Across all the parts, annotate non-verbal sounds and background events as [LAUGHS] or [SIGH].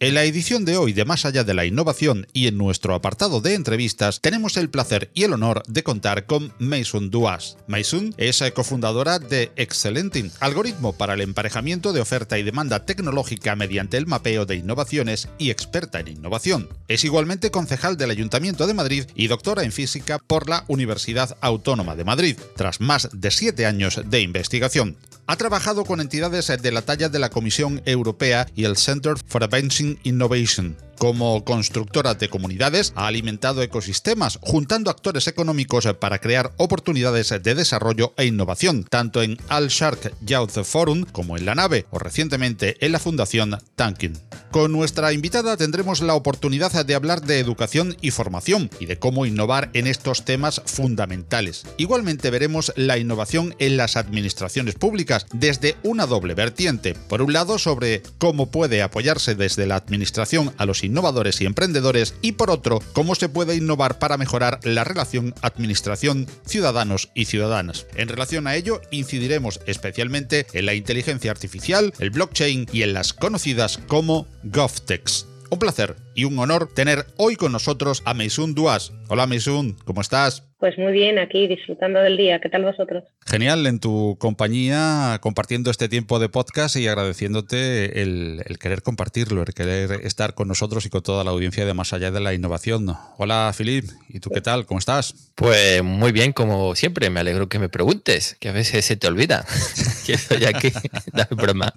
En la edición de hoy de Más allá de la innovación y en nuestro apartado de entrevistas tenemos el placer y el honor de contar con Mason Duas. Mason es cofundadora de Excelenting, algoritmo para el emparejamiento de oferta y demanda tecnológica mediante el mapeo de innovaciones y experta en innovación. Es igualmente concejal del Ayuntamiento de Madrid y doctora en física por la Universidad Autónoma de Madrid, tras más de siete años de investigación. Ha trabajado con entidades de la talla de la Comisión Europea y el Center for Advancing Innovation. Como constructora de comunidades, ha alimentado ecosistemas, juntando actores económicos para crear oportunidades de desarrollo e innovación, tanto en Al Shark Youth Forum como en la nave, o recientemente en la Fundación Tankin. Con nuestra invitada tendremos la oportunidad de hablar de educación y formación y de cómo innovar en estos temas fundamentales. Igualmente veremos la innovación en las administraciones públicas desde una doble vertiente. Por un lado, sobre cómo puede apoyarse desde la administración a los innovadores y emprendedores y por otro, cómo se puede innovar para mejorar la relación administración, ciudadanos y ciudadanas. En relación a ello, incidiremos especialmente en la inteligencia artificial, el blockchain y en las conocidas como GovTechs. Un placer y un honor tener hoy con nosotros a Meisun Duas. Hola Meisun, ¿cómo estás? Pues muy bien, aquí disfrutando del día. ¿Qué tal vosotros? Genial, en tu compañía, compartiendo este tiempo de podcast y agradeciéndote el, querer compartirlo, el querer estar con nosotros y con toda la audiencia de Más Allá de la Innovación. Hola, Filip, ¿y tú qué tal? ¿Cómo estás? Pues muy bien, como siempre. Me alegro que me preguntes, que a veces se te olvida [LAUGHS] que estoy aquí. [LAUGHS] no, broma.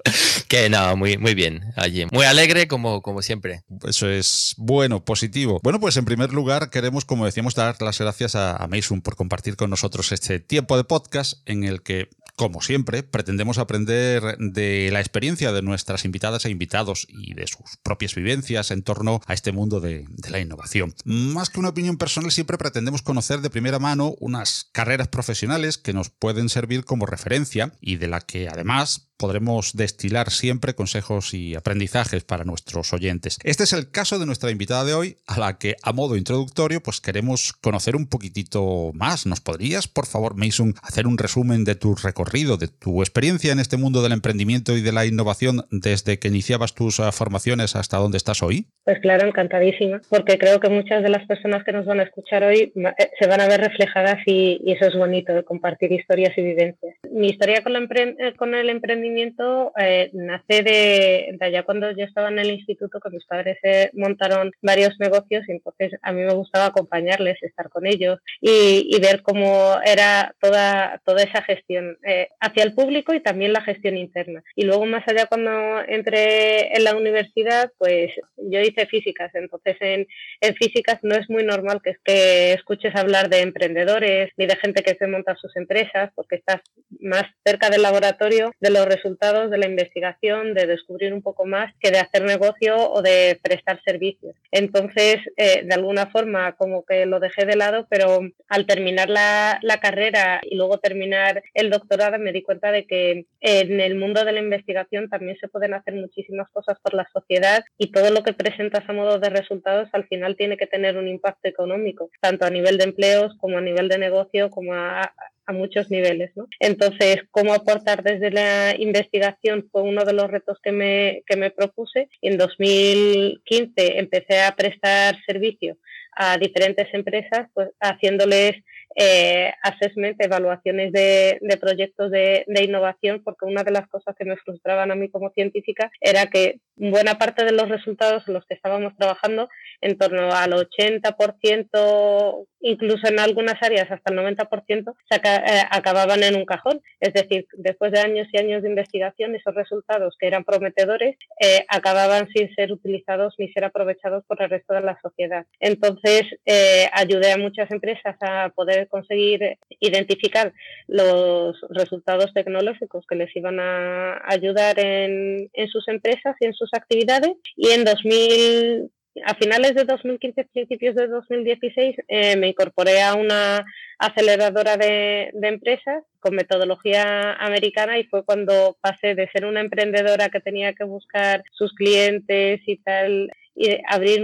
Que no, muy, muy bien allí. Muy alegre, como, como siempre. Eso es bueno, positivo. Bueno, pues en primer lugar, queremos, como decíamos, dar las gracias a Mason por compartir con nosotros este tiempo de podcast en el que como siempre, pretendemos aprender de la experiencia de nuestras invitadas e invitados y de sus propias vivencias en torno a este mundo de, la innovación. Más que una opinión personal, siempre pretendemos conocer de primera mano unas carreras profesionales que nos pueden servir como referencia y de la que además podremos destilar siempre consejos y aprendizajes para nuestros oyentes. Este es el caso de nuestra invitada de hoy, a la que a modo introductorio pues queremos conocer un poquitito más. ¿Nos podrías, por favor, Mason, hacer un resumen de tu recorrido, de tu experiencia en este mundo del emprendimiento y de la innovación desde que iniciabas tus ah, formaciones hasta donde estás hoy? Pues claro, encantadísima, porque creo que muchas de las personas que nos van a escuchar hoy eh, se van a ver reflejadas y, eso es bonito, de compartir historias y vivencias. Mi historia con, eh, con el emprendimiento eh, nace de, allá cuando yo estaba en el instituto, que mis padres montaron varios negocios y entonces a mí me gustaba acompañarles, estar con ellos y, ver cómo era toda, toda esa gestión eh, hacia el público y también la gestión interna. Y luego más allá cuando entré en la universidad, pues yo hice físicas, entonces en, en físicas no es muy normal que, que escuches hablar de emprendedores ni de gente que se monta sus empresas, porque estás más cerca del laboratorio de los resultados de la investigación, de descubrir un poco más que de hacer negocio o de prestar servicios. Entonces, eh, de alguna forma, como que lo dejé de lado, pero al terminar la, la carrera y luego terminar el doctorado, me di cuenta de que en el mundo de la investigación también se pueden hacer muchísimas cosas por la sociedad y todo lo que presentas a modo de resultados al final tiene que tener un impacto económico, tanto a nivel de empleos como a nivel de negocio, como a, muchos niveles. ¿no? Entonces, cómo aportar desde la investigación fue uno de los retos que me, que me propuse. En 2015 empecé a prestar servicio a diferentes empresas, pues haciéndoles eh, evaluaciones de, proyectos de, de, innovación, porque una de las cosas que me frustraban a mí como científica era que buena parte de los resultados en los que estábamos trabajando, en torno al 80%, incluso en algunas áreas hasta el 90%, se eh, acababan en un cajón. Es decir, después de años y años de investigación, esos resultados que eran prometedores eh, acababan sin ser utilizados ni ser aprovechados por el resto de la sociedad. Entonces, eh, ayudé a muchas empresas a poder conseguir identificar los resultados tecnológicos que les iban a ayudar en, en sus empresas y en sus actividades. Y en 2000 a finales de 2015, principios de 2016, eh, me incorporé a una, aceleradora de, empresas con metodología americana y fue cuando pasé de ser una emprendedora que tenía que buscar sus clientes y tal y abrir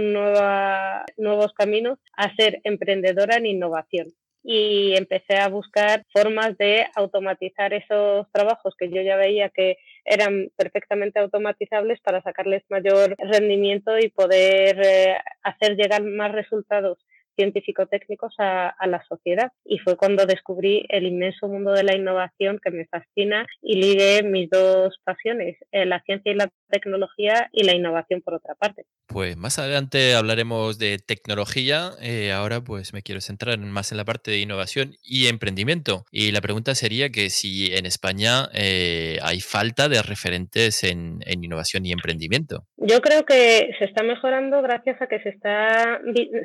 nuevos caminos a ser emprendedora en innovación. Y empecé a buscar formas de automatizar esos trabajos que yo ya veía que eran perfectamente automatizables para sacarles mayor rendimiento y poder eh, hacer llegar más resultados científico-técnicos a, la sociedad. Y fue cuando descubrí el inmenso mundo de la innovación que me fascina y ligué mis dos pasiones, eh, la ciencia y la tecnología y la innovación por otra parte. Pues más adelante hablaremos de tecnología. Eh, ahora pues me quiero centrar más en la parte de innovación y emprendimiento. Y la pregunta sería que si en España eh, hay falta de referentes en, en, innovación y emprendimiento. Yo creo que se está mejorando gracias a que se está,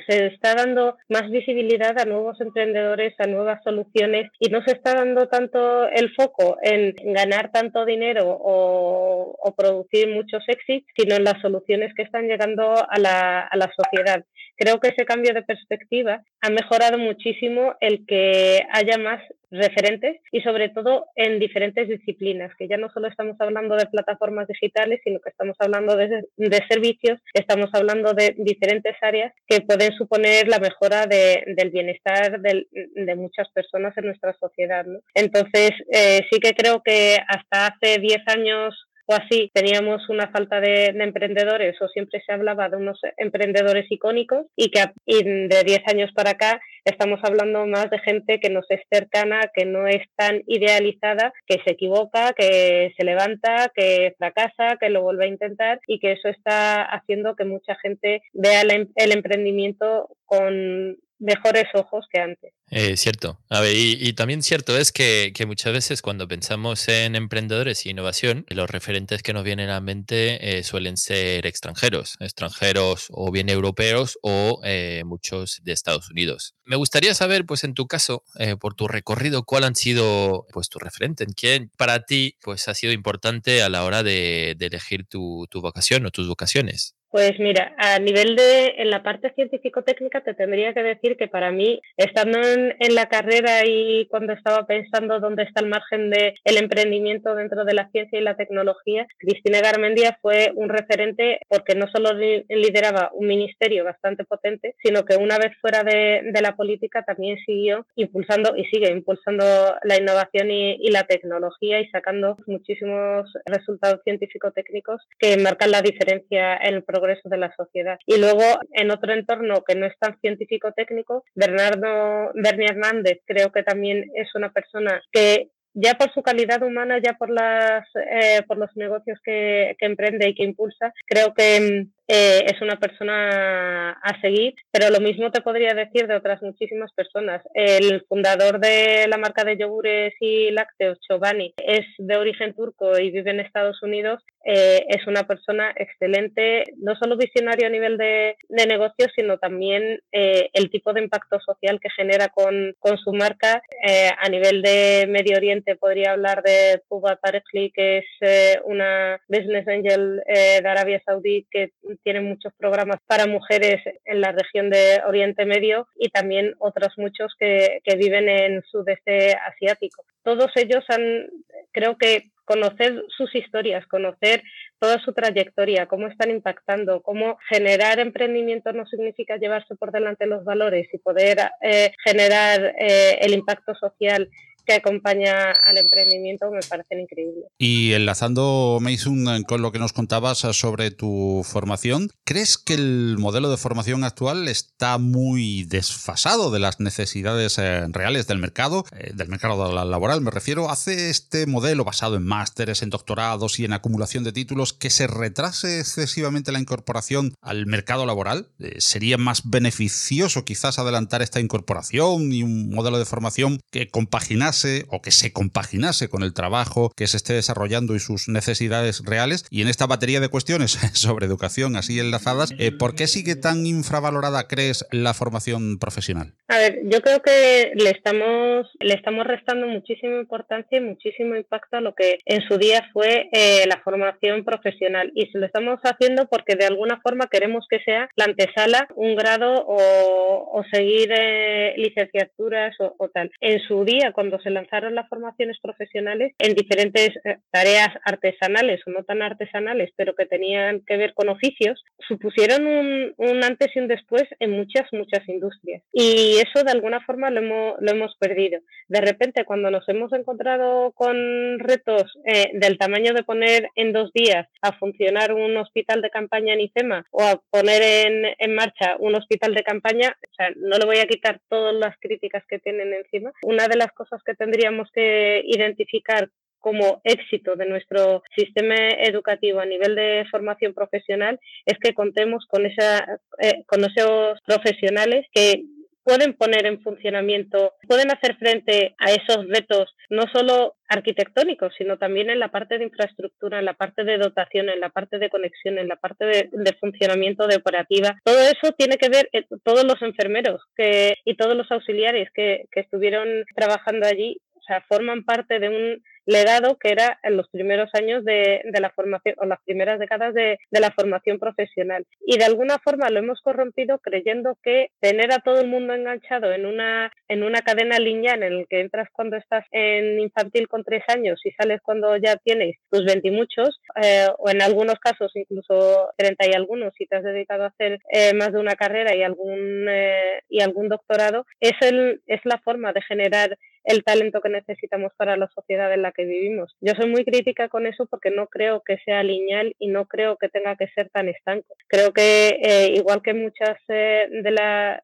se está dando más visibilidad a nuevos emprendedores, a nuevas soluciones y no se está dando tanto el foco en ganar tanto dinero o, producir muchos éxitos, sino en las soluciones que están llegando a la, a la sociedad. Creo que ese cambio de perspectiva ha mejorado muchísimo el que haya más referentes y sobre todo en diferentes disciplinas, que ya no solo estamos hablando de plataformas digitales, sino que estamos hablando de, de servicios, estamos hablando de diferentes áreas que pueden suponer la mejora de, del bienestar de, de, muchas personas en nuestra sociedad. Entonces, eh, sí que creo que hasta hace 10 años o así teníamos una falta de, emprendedores o siempre se hablaba de unos emprendedores icónicos y que de 10 años para acá estamos hablando más de gente que nos es cercana, que no es tan idealizada, que se equivoca, que se levanta, que fracasa, que lo vuelve a intentar y que eso está haciendo que mucha gente vea el emprendimiento con mejores ojos que antes. Eh, cierto. A ver, y, también cierto es que, muchas veces cuando pensamos en emprendedores y innovación, los referentes que nos vienen a la mente eh, suelen ser extranjeros, extranjeros o bien europeos o eh, muchos de Estados Unidos. Me gustaría saber, pues en tu caso, por tu recorrido, cuál han sido pues tu referente, quién para ti pues ha sido importante a la hora de, elegir tu vocación o tus vocaciones. Pues mira, a nivel de, en la parte científico-técnica te tendría que decir que para mí, estando en, la carrera y cuando estaba pensando dónde está el margen del el emprendimiento dentro de la ciencia y la tecnología, Cristina Garmendia fue un referente porque no solo lideraba un ministerio bastante potente, sino que una vez fuera de, la política también siguió impulsando y sigue impulsando la innovación y, y la tecnología y sacando muchísimos resultados científico-técnicos que marcan la diferencia en el programa progreso de la sociedad. Y luego, en otro entorno que no es tan científico-técnico, Bernardo Berni Hernández creo que también es una persona que ya por su calidad humana, ya por las eh, por los negocios que, que, emprende y que impulsa, creo que mm, eh, es una persona a seguir, pero lo mismo te podría decir de otras muchísimas personas. El fundador de la marca de yogures y lácteos, Chobani, es de origen turco y vive en Estados Unidos. Eh, es una persona excelente, no solo visionario a nivel de, de negocios, sino también eh, el tipo de impacto social que genera con, con su marca. a nivel de Medio Oriente podría hablar de Tuba Tarekli, que es una business angel de Arabia Saudí que tiene muchos programas para mujeres en la región de Oriente Medio y también otros muchos que, que viven en sudeste asiático. Todos ellos han, creo que conocer sus historias, conocer toda su trayectoria, cómo están impactando, cómo generar emprendimiento no significa llevarse por delante los valores y poder eh, generar eh, el impacto social que acompaña al emprendimiento me parecen increíbles. Y enlazando, Mason, con lo que nos contabas sobre tu formación, ¿crees que el modelo de formación actual está muy desfasado de las necesidades eh, reales del mercado, eh, del mercado laboral me refiero? ¿Hace este modelo basado en másteres, en doctorados y en acumulación de títulos que se retrase excesivamente la incorporación al mercado laboral? Eh, ¿Sería más beneficioso quizás adelantar esta incorporación y un modelo de formación que compaginase o que se compaginase con el trabajo que se esté desarrollando y sus necesidades reales. Y en esta batería de cuestiones [LAUGHS] sobre educación así enlazadas, eh, ¿por qué sigue tan infravalorada, crees, la formación profesional? A ver, yo creo que le estamos, le estamos restando muchísima importancia y muchísimo impacto a lo que en su día fue eh, la formación profesional. Y se lo estamos haciendo porque de alguna forma queremos que sea la antesala, un grado o, seguir eh, licenciaturas o, tal. En su día, cuando se lanzaron las formaciones profesionales en diferentes eh, tareas artesanales o no tan artesanales, pero que tenían que ver con oficios, supusieron un, un antes y un después en muchas, muchas industrias. Y eso de alguna forma lo hemos, lo hemos perdido. De repente, cuando nos hemos encontrado con retos eh, del tamaño de poner en dos días a funcionar un hospital de campaña en ICEMA o a poner en, en marcha un hospital de campaña, o sea, no le voy a quitar todas las críticas que tienen encima. Una de las cosas que tendríamos que identificar como éxito de nuestro sistema educativo a nivel de formación profesional es que contemos con, esa, eh, con esos profesionales que pueden poner en funcionamiento, pueden hacer frente a esos retos, no solo arquitectónicos, sino también en la parte de infraestructura, en la parte de dotación, en la parte de conexión, en la parte de, funcionamiento de operativa. Todo eso tiene que ver eh, todos los enfermeros que, y todos los auxiliares que, que estuvieron trabajando allí, o sea, forman parte de un legado que era en los primeros años de, de la formación o las primeras décadas de, de, la formación profesional. Y de alguna forma lo hemos corrompido creyendo que tener a todo el mundo enganchado en una, en una cadena lineal en el que entras cuando estás en infantil con tres años y sales cuando ya tienes tus veintimuchos, eh, o en algunos casos incluso treinta y algunos si te has dedicado a hacer eh, más de una carrera y algún, eh, y algún doctorado, es, el, es la forma de generar el talento que necesitamos para la sociedad en la que vivimos. Yo soy muy crítica con eso porque no creo que sea lineal y no creo que tenga que ser tan estanco. Creo que eh, igual que muchas eh, de la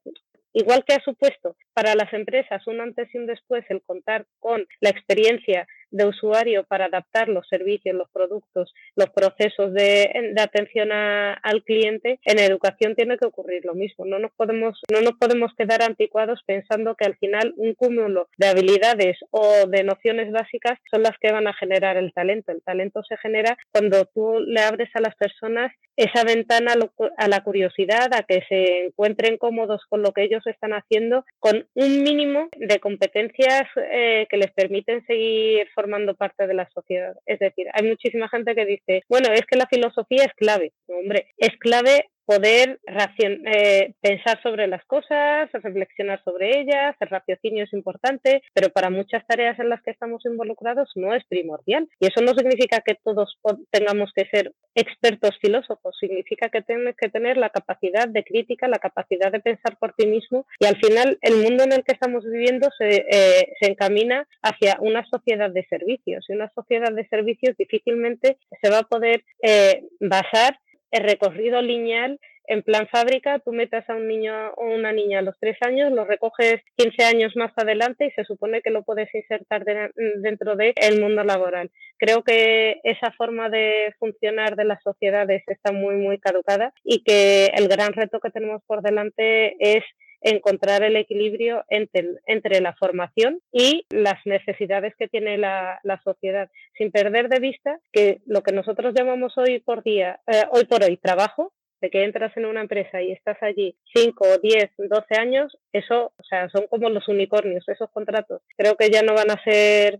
igual que ha supuesto para las empresas un antes y un después el contar con la experiencia de usuario para adaptar los servicios, los productos, los procesos de, atención al cliente, en educación tiene que ocurrir lo mismo. No nos podemos, no nos podemos quedar anticuados pensando que al final un cúmulo de habilidades o de nociones básicas son las que van a generar el talento. El talento se genera cuando tú le abres a las personas esa ventana a la curiosidad, a que se encuentren cómodos con lo que ellos están haciendo, con un mínimo de competencias eh, que les permiten seguir formando parte de la sociedad. Es decir, hay muchísima gente que dice, bueno, es que la filosofía es clave. hombre, es clave poder eh, pensar sobre las cosas, reflexionar sobre ellas, el raciocinio es importante, pero para muchas tareas en las que estamos involucrados no es primordial. Y eso no significa que todos tengamos que ser expertos filósofos, significa que tienes que tener la capacidad de crítica, la capacidad de pensar por ti mismo y al final el mundo en el que estamos viviendo se, eh, se encamina hacia una sociedad de servicios y una sociedad de servicios difícilmente se va a poder eh, basar el recorrido lineal en plan fábrica, tú metas a un niño o una niña a los tres años, lo recoges 15 años más adelante y se supone que lo puedes insertar dentro del el mundo laboral. Creo que esa forma de funcionar de las sociedades está muy, muy caducada y que el gran reto que tenemos por delante es encontrar el equilibrio entre, entre la formación y las necesidades que tiene la, la, sociedad, sin perder de vista que lo que nosotros llamamos hoy por día, eh, hoy por hoy trabajo, de que entras en una empresa y estás allí 5, 10, 12 años, eso, o sea, son como los unicornios, esos contratos. Creo que ya no van a ser,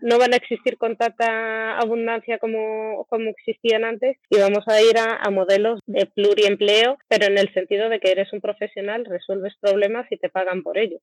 no van a existir con tanta abundancia como, como existían antes. Y vamos a ir a, a, modelos de pluriempleo, pero en el sentido de que eres un profesional, resuelves problemas y te pagan por ello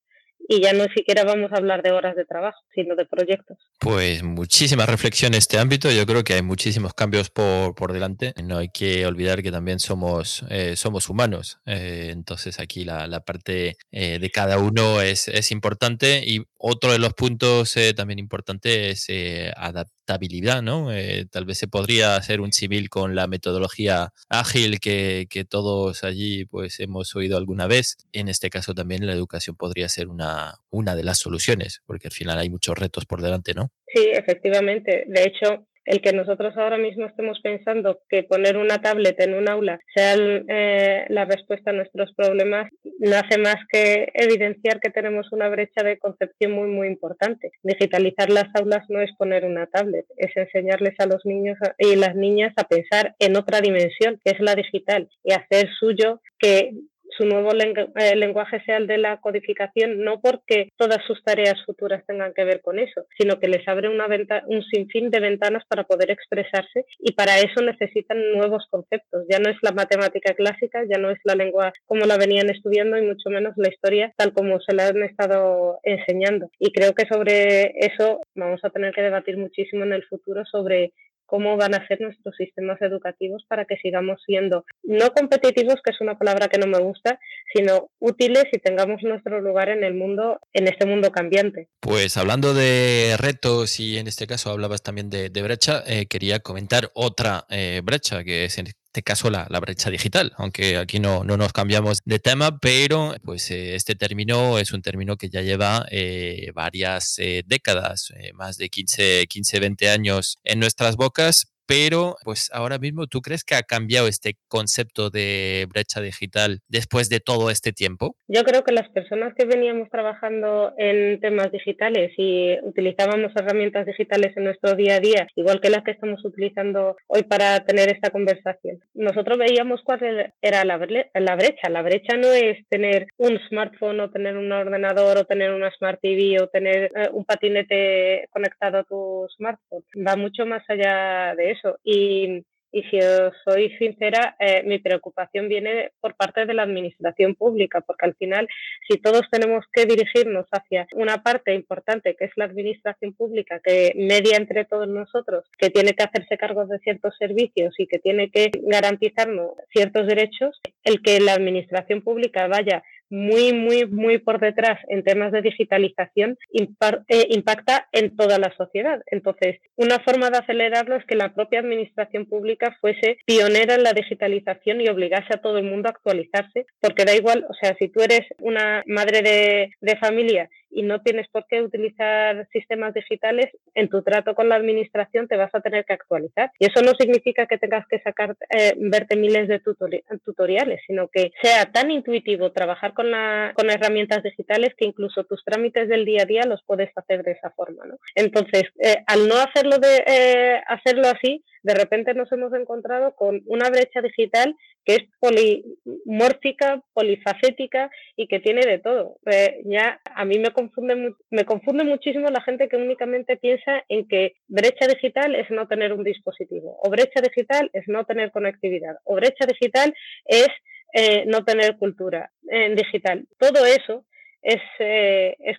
y ya no siquiera vamos a hablar de horas de trabajo, sino de proyectos. Pues muchísima reflexión en este ámbito. Yo creo que hay muchísimos cambios por, por delante. No hay que olvidar que también somos, eh, somos humanos. Eh, entonces aquí la, la parte eh, de cada uno es, es, importante. Y otro de los puntos también importante es adaptabilidad, ¿no? tal vez se podría hacer un civil con la metodología ágil que, que todos allí pues hemos oído alguna vez. En este caso también la educación podría ser una una, de las soluciones, porque al final hay muchos retos por delante, ¿no? Sí, efectivamente. De hecho, el que nosotros ahora mismo estemos pensando que poner una tablet en un aula sea eh, la respuesta a nuestros problemas, no hace más que evidenciar que tenemos una brecha de concepción muy, muy importante. Digitalizar las aulas no es poner una tablet, es enseñarles a los niños y las niñas a pensar en otra dimensión, que es la digital, y hacer suyo que su nuevo eh, lenguaje sea el de la codificación, no porque todas sus tareas futuras tengan que ver con eso, sino que les abre una un sinfín de ventanas para poder expresarse y para eso necesitan nuevos conceptos. Ya no es la matemática clásica, ya no es la lengua como la venían estudiando y mucho menos la historia tal como se la han estado enseñando. Y creo que sobre eso vamos a tener que debatir muchísimo en el futuro sobre cómo van a ser nuestros sistemas educativos para que sigamos siendo no competitivos, que es una palabra que no me gusta, sino útiles y tengamos nuestro lugar en el mundo, en este mundo cambiante. Pues hablando de retos y en este caso hablabas también de, brecha, eh, quería comentar otra eh, brecha que es este caso la, brecha digital, aunque aquí no, no, nos cambiamos de tema, pero pues eh, este término es un término que ya lleva eh, varias eh, décadas, más de 15, 15, 20 años en nuestras bocas, pero pues ahora mismo tú crees que ha cambiado este concepto de brecha digital después de todo este tiempo? Yo creo que las personas que veníamos trabajando en temas digitales y utilizábamos herramientas digitales en nuestro día a día, igual que las que estamos utilizando hoy para tener esta conversación, nosotros veíamos cuál era la, brecha. La brecha no es tener un smartphone o tener un ordenador o tener una smart TV o tener eh, un patinete conectado a tu smartphone. Va mucho más allá de eso y, si os soy sincera, eh, mi preocupación viene por parte de la administración pública, porque al final, si todos tenemos que dirigirnos hacia una parte importante, que es la administración pública, que media entre todos nosotros, que tiene que hacerse cargo de ciertos servicios y que tiene que garantizarnos ciertos derechos, el que la administración pública vaya muy, muy, muy por detrás en temas de digitalización eh, impacta en toda la sociedad. Entonces, una forma de acelerarlo es que la propia administración pública fuese pionera en la digitalización y obligase a todo el mundo a actualizarse, porque da igual, o sea, si tú eres una madre de, de familia y no tienes por qué utilizar sistemas digitales, en tu trato con la administración te vas a tener que actualizar. Y eso no significa que tengas que sacar, eh, verte miles de tutoriales, sino que sea tan intuitivo trabajar con, la, con herramientas digitales que incluso tus trámites del día a día los puedes hacer de esa forma. ¿no? Entonces, eh, al no hacerlo, de, eh, hacerlo así, de repente nos hemos encontrado con una brecha digital que es polimórfica, polifacética y que tiene de todo. Eh, ya a mí me confunde, me confunde muchísimo la gente que únicamente piensa en que brecha digital es no tener un dispositivo, o brecha digital es no tener conectividad, o brecha digital es eh, no tener cultura en digital. Todo eso es, eh, es,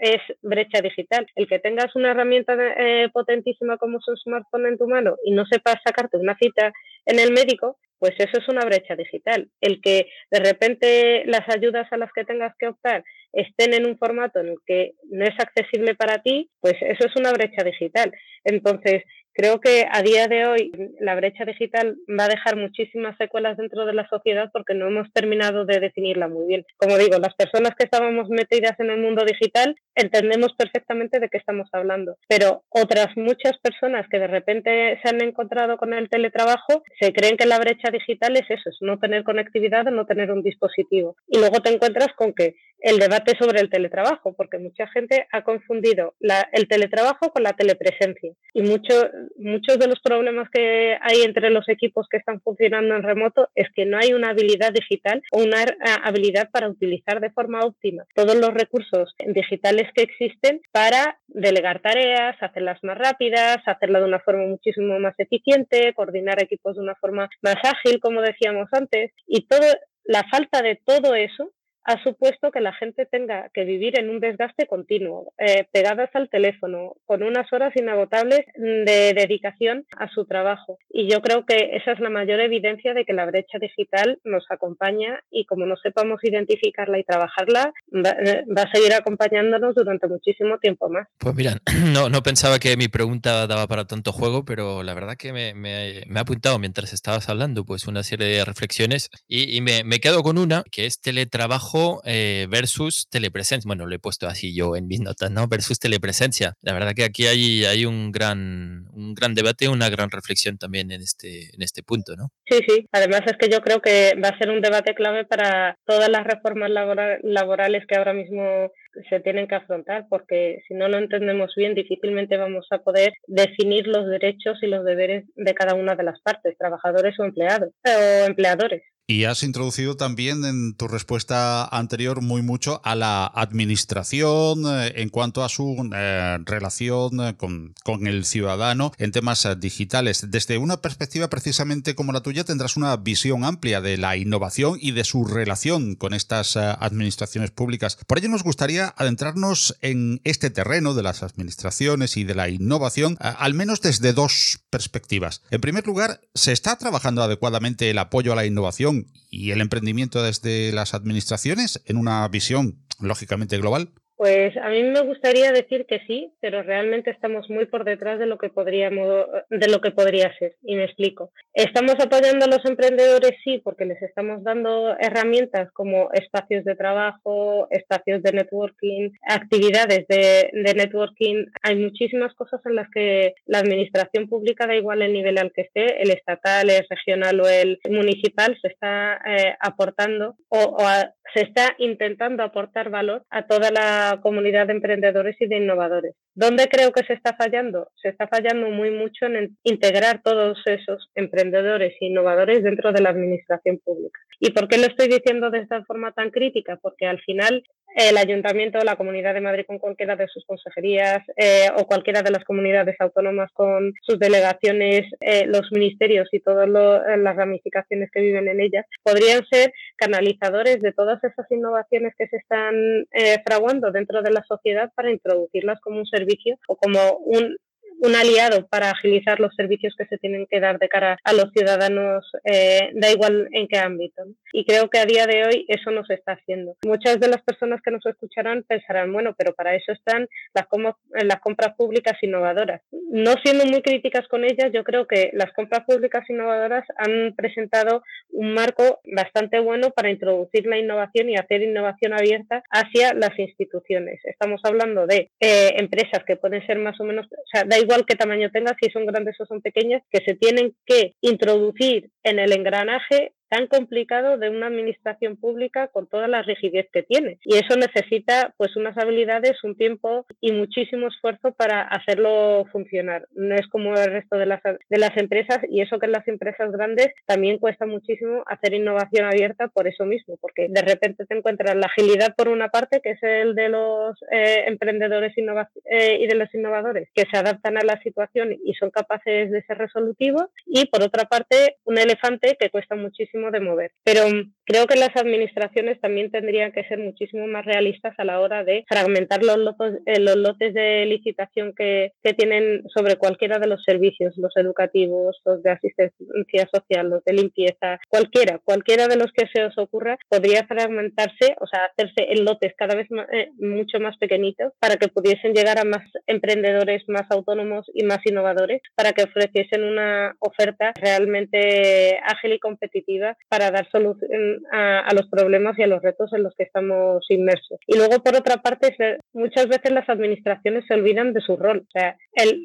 es brecha digital. El que tengas una herramienta eh, potentísima como es un smartphone en tu mano y no sepas sacarte una cita en el médico, pues eso es una brecha digital. El que de repente las ayudas a las que tengas que optar estén en un formato en el que no es accesible para ti, pues eso es una brecha digital. Entonces, Creo que a día de hoy la brecha digital va a dejar muchísimas secuelas dentro de la sociedad porque no hemos terminado de definirla muy bien. Como digo, las personas que estábamos metidas en el mundo digital entendemos perfectamente de qué estamos hablando, pero otras muchas personas que de repente se han encontrado con el teletrabajo se creen que la brecha digital es eso, es no tener conectividad no tener un dispositivo. Y luego te encuentras con que el debate sobre el teletrabajo, porque mucha gente ha confundido el teletrabajo con la telepresencia. Y mucho muchos de los problemas que hay entre los equipos que están funcionando en remoto es que no hay una habilidad digital o una eh, habilidad para utilizar de forma óptima todos los recursos digitales que existen para delegar tareas, hacerlas más rápidas, hacerla de una forma muchísimo más eficiente, coordinar equipos de una forma más ágil, como decíamos antes, y todo la falta de todo eso ha supuesto que la gente tenga que vivir en un desgaste continuo, eh, pegadas al teléfono, con unas horas inagotables de dedicación a su trabajo. Y yo creo que esa es la mayor evidencia de que la brecha digital nos acompaña y como no sepamos identificarla y trabajarla, va, eh, a seguir acompañándonos durante muchísimo tiempo más. Pues mira, [CLEARS THROAT] no, no pensaba que mi pregunta daba para tanto juego, pero la verdad que me, me, ha apuntado mientras estabas hablando pues una serie de reflexiones y, y me, me quedo con una, que es teletrabajo eh, versus telepresencia. Bueno, lo he puesto así yo en mis notas, ¿no? Versus telepresencia. La verdad que aquí hay, hay un, gran, un gran debate, una gran reflexión también en este, en este punto, ¿no? Sí, sí. Además es que yo creo que va a ser un debate clave para todas las reformas laborales que ahora mismo se tienen que afrontar, porque si no lo entendemos bien, difícilmente vamos a poder definir los derechos y los deberes de cada una de las partes, trabajadores o empleados o empleadores. Y has introducido también en tu respuesta anterior muy mucho a la administración eh, en cuanto a su eh, relación eh, con, con, el ciudadano en temas digitales. Desde una perspectiva precisamente como la tuya tendrás una visión amplia de la innovación y de su relación con estas administraciones públicas. Por ello nos gustaría adentrarnos en este terreno de las administraciones y de la innovación, al menos desde dos perspectivas. En primer lugar, ¿se está trabajando adecuadamente el apoyo a la innovación? Y el emprendimiento desde las administraciones en una visión lógicamente global? Pues a mí me gustaría decir que sí, pero realmente estamos muy por detrás de lo que podríamos, de lo que podría ser. Y me explico. Estamos apoyando a los emprendedores, sí, porque les estamos dando herramientas como espacios de trabajo, espacios de networking, actividades de, networking. Hay muchísimas cosas en las que la administración pública, da igual el nivel al que esté, el estatal, el regional o el municipal, se está eh, aportando o, se está intentando aportar valor a toda la comunidad de emprendedores y de innovadores. ¿Dónde creo que se está fallando? Se está fallando muy mucho en integrar todos esos emprendedores e innovadores dentro de la administración pública. ¿Y por qué lo estoy diciendo de esta forma tan crítica? Porque al final el ayuntamiento, la Comunidad de Madrid con cualquiera de sus consejerías eh, o cualquiera de las comunidades autónomas con sus delegaciones, eh, los ministerios y todas las ramificaciones que viven en ellas, podrían ser canalizadores de todas esas innovaciones que se están eh, fraguando dentro de la sociedad para introducirlas como un servicio o como un un aliado para agilizar los servicios que se tienen que dar de cara a los ciudadanos, eh, da igual en qué ámbito. Y creo que a día de hoy eso no se está haciendo. Muchas de las personas que nos escucharán pensarán, bueno, pero para eso están las, las compras públicas innovadoras. No siendo muy críticas con ellas, yo creo que las compras públicas innovadoras han presentado un marco bastante bueno para introducir la innovación y hacer innovación abierta hacia las instituciones. Estamos hablando de eh, empresas que pueden ser más o menos, o sea, da igual igual qué tamaño tenga, si son grandes o son pequeñas, que se tienen que introducir en el engranaje tan complicado de una administración pública con toda la rigidez que tiene. Y eso necesita pues unas habilidades, un tiempo y muchísimo esfuerzo para hacerlo funcionar. No es como el resto de las, de las empresas y eso que en las empresas grandes también cuesta muchísimo hacer innovación abierta por eso mismo, porque de repente te encuentras la agilidad por una parte, que es el de los eh, emprendedores eh, y de los innovadores, que se adaptan a la situación y son capaces de ser resolutivos, y por otra parte un elefante que cuesta muchísimo de mover. Pero mm, creo que las administraciones también tendrían que ser muchísimo más realistas a la hora de fragmentar los lotes, eh, los lotes de licitación que, que tienen sobre cualquiera de los servicios, los educativos, los de asistencia social, los de limpieza, cualquiera, cualquiera de los que se os ocurra, podría fragmentarse, o sea, hacerse en lotes cada vez eh, mucho más pequeñitos para que pudiesen llegar a más emprendedores, más autónomos y más innovadores, para que ofreciesen una oferta realmente ágil y competitiva para dar solución a, los problemas y a los retos en los que estamos inmersos. Y luego, por otra parte, muchas veces las administraciones se olvidan de su rol. O sea,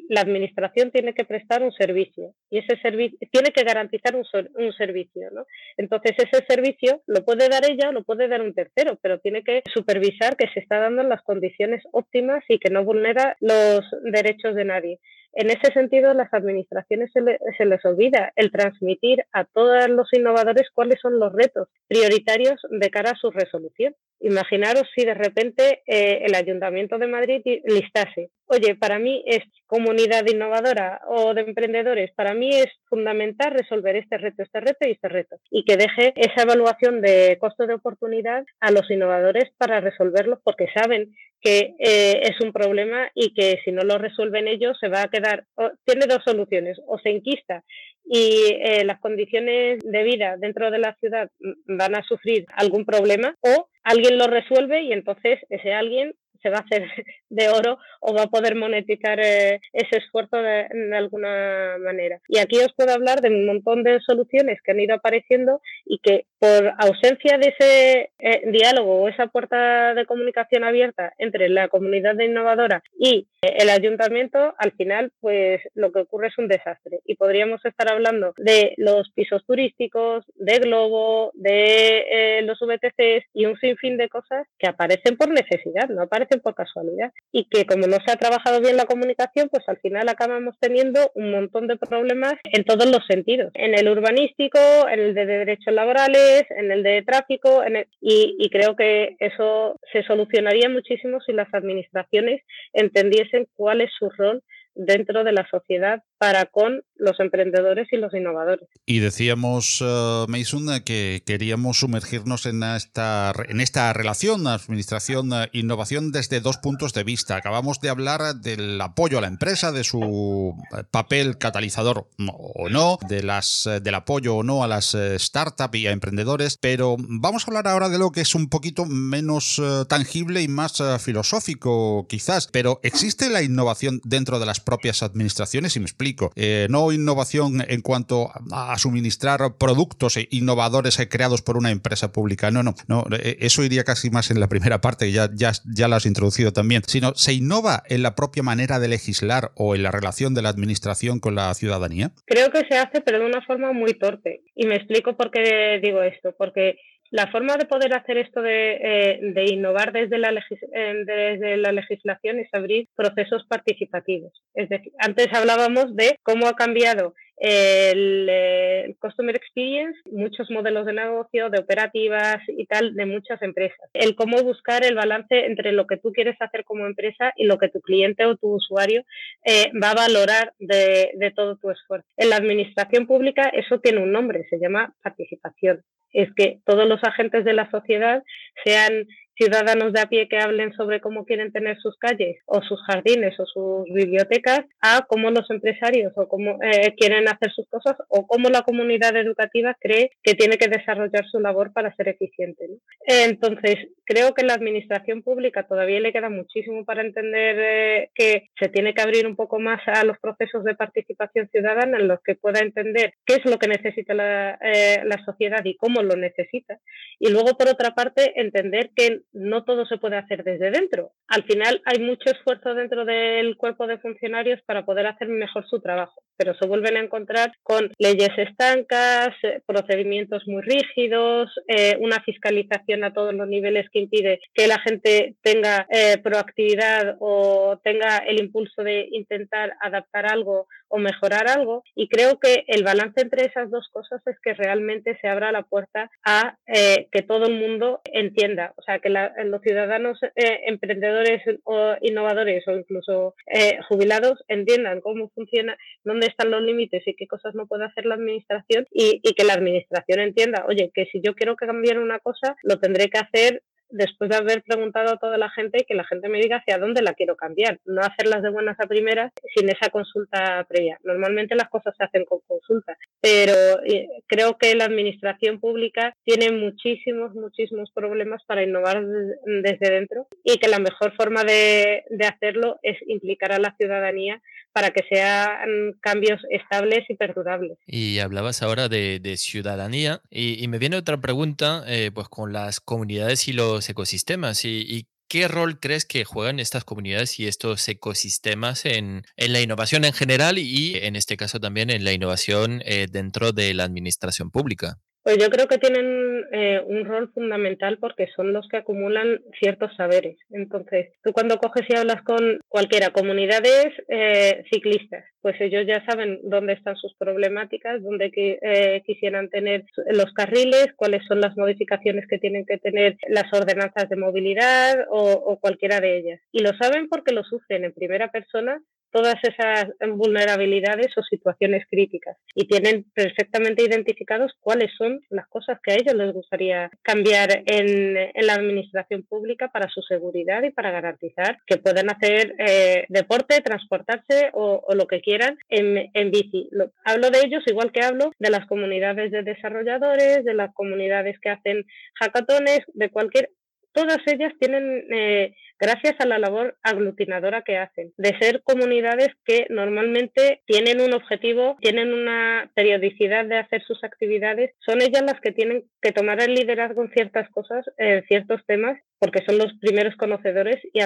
la administración tiene que prestar un servicio y ese servicio tiene que garantizar un, un servicio. ¿no? Entonces, ese servicio lo puede dar ella o lo puede dar un tercero, pero tiene que supervisar que se está dando en las condiciones óptimas y que no vulnera los derechos de nadie. En ese sentido, las administraciones se, les olvida el transmitir a todos los innovadores cuáles son los retos prioritarios de cara a su resolución. Imaginaros si de repente eh, el Ayuntamiento de Madrid listase, oye, para mí es comunidad innovadora o de emprendedores, para mí es fundamental resolver este reto, este reto y este reto, y que deje esa evaluación de costo de oportunidad a los innovadores para resolverlo porque saben que eh, es un problema y que si no lo resuelven ellos se va a quedar, tiene dos soluciones, o se enquista y eh, las condiciones de vida dentro de la ciudad van a sufrir algún problema o alguien lo resuelve y entonces ese alguien se va a hacer [LAUGHS] de oro o va a poder monetizar eh, ese esfuerzo de, alguna manera. Y aquí os puedo hablar de un montón de soluciones que han ido apareciendo y que por ausencia de ese eh, diálogo o esa puerta de comunicación abierta entre la comunidad de innovadora y eh, el ayuntamiento, al final, pues lo que ocurre es un desastre. Y podríamos estar hablando de los pisos turísticos, de Globo, de eh, los VTCs y un sinfín de cosas que aparecen por necesidad, no aparecen por casualidad. Y que como no se ha trabajado bien la comunicación, pues al final acabamos teniendo un montón de problemas en todos los sentidos. En el urbanístico, en el de derechos laborales, en el de tráfico, y, creo que eso se solucionaría muchísimo si las administraciones entendiesen cuál es su rol dentro de la sociedad para con los emprendedores y los innovadores. Y decíamos, uh, Mason, que queríamos sumergirnos en esta, en esta relación administración-innovación desde dos puntos de vista. Acabamos de hablar del apoyo a la empresa, de su papel catalizador o no, de las, del apoyo o no a las startups y a emprendedores, pero vamos a hablar ahora de lo que es un poquito menos tangible y más uh, filosófico quizás, pero ¿existe la innovación dentro de las propias administraciones? Y me explico eh, no innovación en cuanto a, suministrar productos innovadores creados por una empresa pública. No, no, no. Eh, eso iría casi más en la primera parte, ya, ya, ya has introducido también. Sino, ¿se innova en la propia manera de legislar o en la relación de la administración con la ciudadanía? Creo que se hace, pero de una forma muy torpe. Y me explico por qué digo esto. Porque la forma de poder hacer esto de, eh, innovar desde la, eh, desde la legislación es abrir procesos participativos. Es decir, antes hablábamos de cómo ha cambiado el, el, Customer Experience, muchos modelos de negocio, de operativas y tal, de muchas empresas. El cómo buscar el balance entre lo que tú quieres hacer como empresa y lo que tu cliente o tu usuario eh, va a valorar de, de todo tu esfuerzo. En la administración pública eso tiene un nombre, se llama participación. Es que todos los agentes de la sociedad, sean ciudadanos de a pie que hablen sobre cómo quieren tener sus calles o sus jardines o sus bibliotecas a cómo los empresarios o cómo eh, quieren hacer sus cosas o cómo la comunidad educativa cree que tiene que desarrollar su labor para ser eficiente. Entonces, creo que la administración pública todavía le queda muchísimo para entender eh, que se tiene que abrir un poco más a los procesos de participación ciudadana en los que pueda entender qué es lo que necesita la, eh, la sociedad y cómo lo necesita. Y luego, por otra parte, entender que no todo se puede hacer desde dentro. Al final hay mucho esfuerzo dentro del cuerpo de funcionarios para poder hacer mejor su trabajo, pero se vuelven a encontrar con leyes estancas, eh, procedimientos muy rígidos, eh, una fiscalización a todos los niveles que impide que la gente tenga eh, proactividad o tenga el impulso de intentar adaptar algo o mejorar algo. Y creo que el balance entre esas dos cosas es que realmente se abra la puerta a que todo el mundo entienda, o sea, que la, los ciudadanos eh, emprendedores o innovadores o incluso eh, jubilados entiendan cómo funciona, dónde están los límites y qué cosas no puede hacer la administración y, y que la administración entienda, oye, que si yo quiero que cambie una cosa, lo tendré que hacer después de haber preguntado a toda la gente y que la gente me diga hacia dónde la quiero cambiar, no hacerlas de buenas a primeras sin esa consulta previa. Normalmente las cosas se hacen con consulta, pero eh, creo que la administración pública tiene muchísimos, muchísimos problemas para innovar desde dentro y que la mejor forma de, de hacerlo es implicar a la ciudadanía para que sean cambios estables y perdurables. Y hablabas ahora de, ciudadanía y, me viene otra pregunta, eh, pues con las comunidades y los ecosistemas y, ¿Qué rol crees que juegan estas comunidades y estos ecosistemas en, la innovación en general y en este caso también en la innovación eh, dentro de la administración pública? Pues yo creo que tienen eh, un rol fundamental porque son los que acumulan ciertos saberes. Entonces, tú cuando coges y hablas con cualquiera, comunidades eh, ciclistas, pues ellos ya saben dónde están sus problemáticas, dónde eh, quisieran tener los carriles, cuáles son las modificaciones que tienen que tener las ordenanzas de movilidad o, o cualquiera de ellas. Y lo saben porque lo sufren en primera persona todas esas vulnerabilidades o situaciones críticas y tienen perfectamente identificados cuáles son las cosas que a ellos les gustaría cambiar en, en la administración pública para su seguridad y para garantizar que puedan hacer eh, deporte, transportarse o, lo que quieran en, en bici. Lo, hablo de ellos igual que hablo de las comunidades de desarrolladores, de las comunidades que hacen hackatones, de cualquier todas ellas tienen eh, gracias a la labor aglutinadora que hacen, de ser comunidades que normalmente tienen un objetivo, tienen una periodicidad de hacer sus actividades, son ellas las que tienen que tomar el liderazgo en ciertas cosas, en ciertos temas, porque son los primeros conocedores y,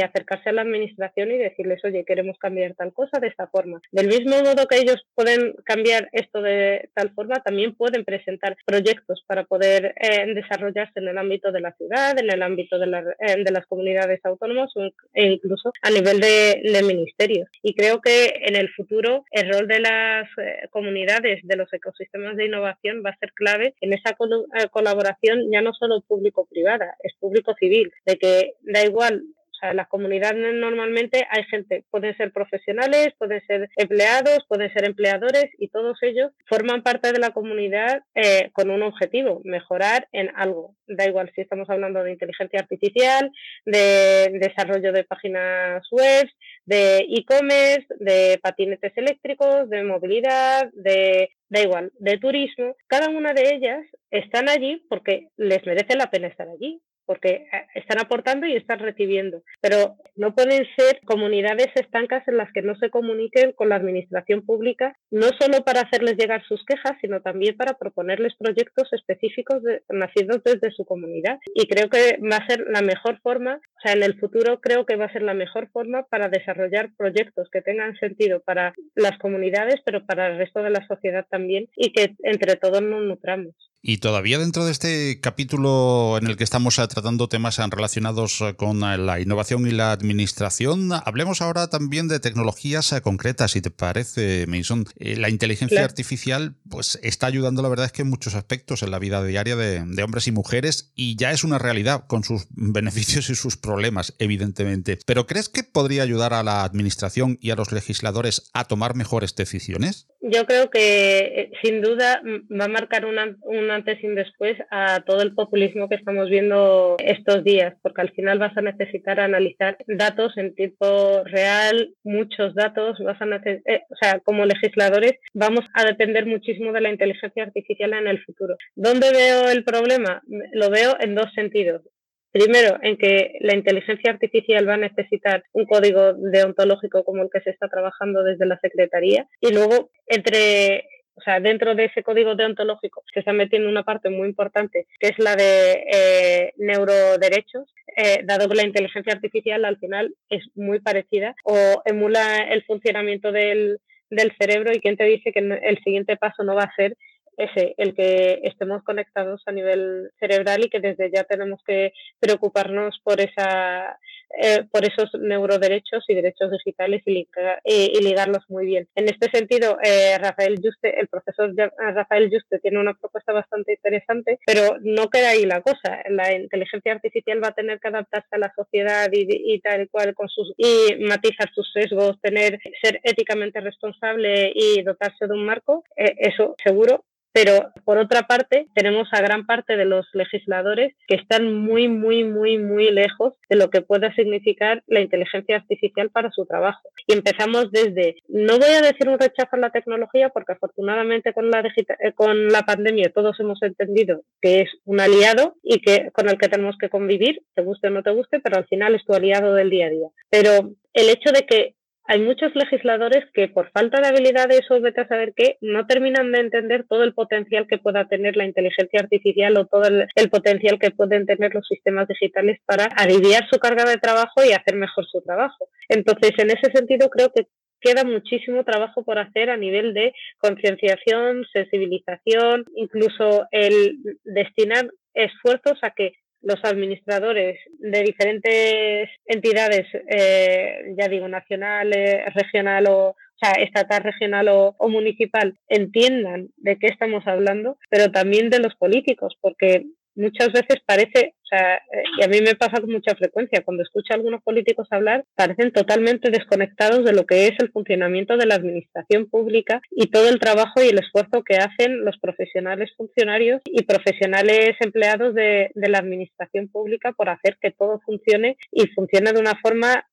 acercarse a la administración y decirles, oye, queremos cambiar tal cosa de esta forma. Del mismo modo que ellos pueden cambiar esto de tal forma, también pueden presentar proyectos para poder eh, desarrollarse en el ámbito de la ciudad, en el ámbito de, eh, de las comunidades autónomas e incluso a nivel de, ministerios. Y creo que en el futuro el rol de las eh, comunidades, de los ecosistemas de innovación va a ser clave en esa colaboración ya no solo público-privada, es público-civil, de que da igual o sea, las comunidades normalmente hay gente, pueden ser profesionales, pueden ser empleados, pueden ser empleadores y todos ellos forman parte de la comunidad eh, con un objetivo, mejorar en algo. Da igual si estamos hablando de inteligencia artificial, de desarrollo de páginas web, de e-commerce, de patinetes eléctricos, de movilidad, de da igual, de turismo, cada una de ellas están allí porque les merece la pena estar allí, porque eh, están aportando y están recibiendo, pero no pueden ser comunidades estancas en las que no se comuniquen con la administración pública, no solo para hacerles llegar sus quejas, sino también para proponerles proyectos específicos nacidos desde su comunidad. Y creo que va a ser la mejor forma, o sea, en el futuro creo que va a ser la mejor forma para desarrollar proyectos que tengan sentido para las comunidades, pero para el resto de la sociedad también, y que entre todos nos nutramos. Y todavía dentro de este capítulo en el que estamos eh, tratando temas relacionados eh, con eh, la innovación y la administración, hablemos ahora también de tecnologías concretas, si te parece, Mason. La inteligencia artificial pues está ayudando, la verdad es que en muchos aspectos en la vida diaria de, de hombres y mujeres y ya es una realidad con sus [LAUGHS] beneficios y sus problemas, evidentemente. Pero ¿crees que podría ayudar a la administración y a los legisladores a tomar mejores decisiones? Yo creo que sin duda va a marcar una antes y un después a todo el populismo que estamos viendo estos días, porque al final vas a necesitar analizar datos en tiempo real, muchos datos, vas a eh, o sea, como legisladores vamos a depender muchísimo de la inteligencia artificial en el futuro. ¿Dónde veo el problema? Lo veo en dos sentidos. Primero, en que la inteligencia artificial va a necesitar un código deontológico como el que se está trabajando desde la Secretaría. Y luego, entre o sea, dentro de ese código deontológico se está metiendo una parte muy importante, que es la de eh, neuroderechos, eh, dado que la inteligencia artificial al final es muy parecida o emula el funcionamiento del, del cerebro y quién te dice que el siguiente paso no va a ser ese, el que estemos conectados a nivel cerebral y que desde ya tenemos que preocuparnos por esa eh, por esos neuroderechos y derechos digitales y, y, ligarlos muy bien. En este sentido, eh, Rafael Juste, el profesor Rafael Juste tiene una propuesta bastante interesante, pero no queda ahí la cosa. La inteligencia artificial va a tener que adaptarse a la sociedad y, y tal cual con sus y matizar sus sesgos, tener ser éticamente responsable y dotarse de un marco. Eh, eso seguro, pero por otra parte, tenemos a gran parte de los legisladores que están muy, muy, muy, muy lejos de lo que pueda significar la inteligencia artificial para su trabajo. Y empezamos desde, no voy a decir un rechazo a la tecnología, porque afortunadamente con la, eh, con la pandemia todos hemos entendido que es un aliado y que con el que tenemos que convivir, te guste o no te guste, pero al final es tu aliado del día a día. Pero el hecho de que hay muchos legisladores que por falta de habilidades o vete a saber qué, no terminan de entender todo el potencial que pueda tener la inteligencia artificial o todo el, potencial que pueden tener los sistemas digitales para aliviar su carga de trabajo y hacer mejor su trabajo. Entonces, en ese sentido, creo que queda muchísimo trabajo por hacer a nivel de concienciación, sensibilización, incluso el destinar esfuerzos a que los administradores de diferentes entidades, eh, ya digo, nacional, regional o, sea, estatal, regional o, municipal, entiendan de qué estamos hablando, pero también de los políticos, porque muchas veces parece, o sea, eh, y a mí me pasa con mucha frecuencia, cuando escucho a algunos políticos hablar, parecen totalmente desconectados de lo que es el funcionamiento de la administración pública y todo el trabajo y el esfuerzo que hacen los profesionales funcionarios y profesionales empleados de, de la administración pública por hacer que todo funcione y funcione de una forma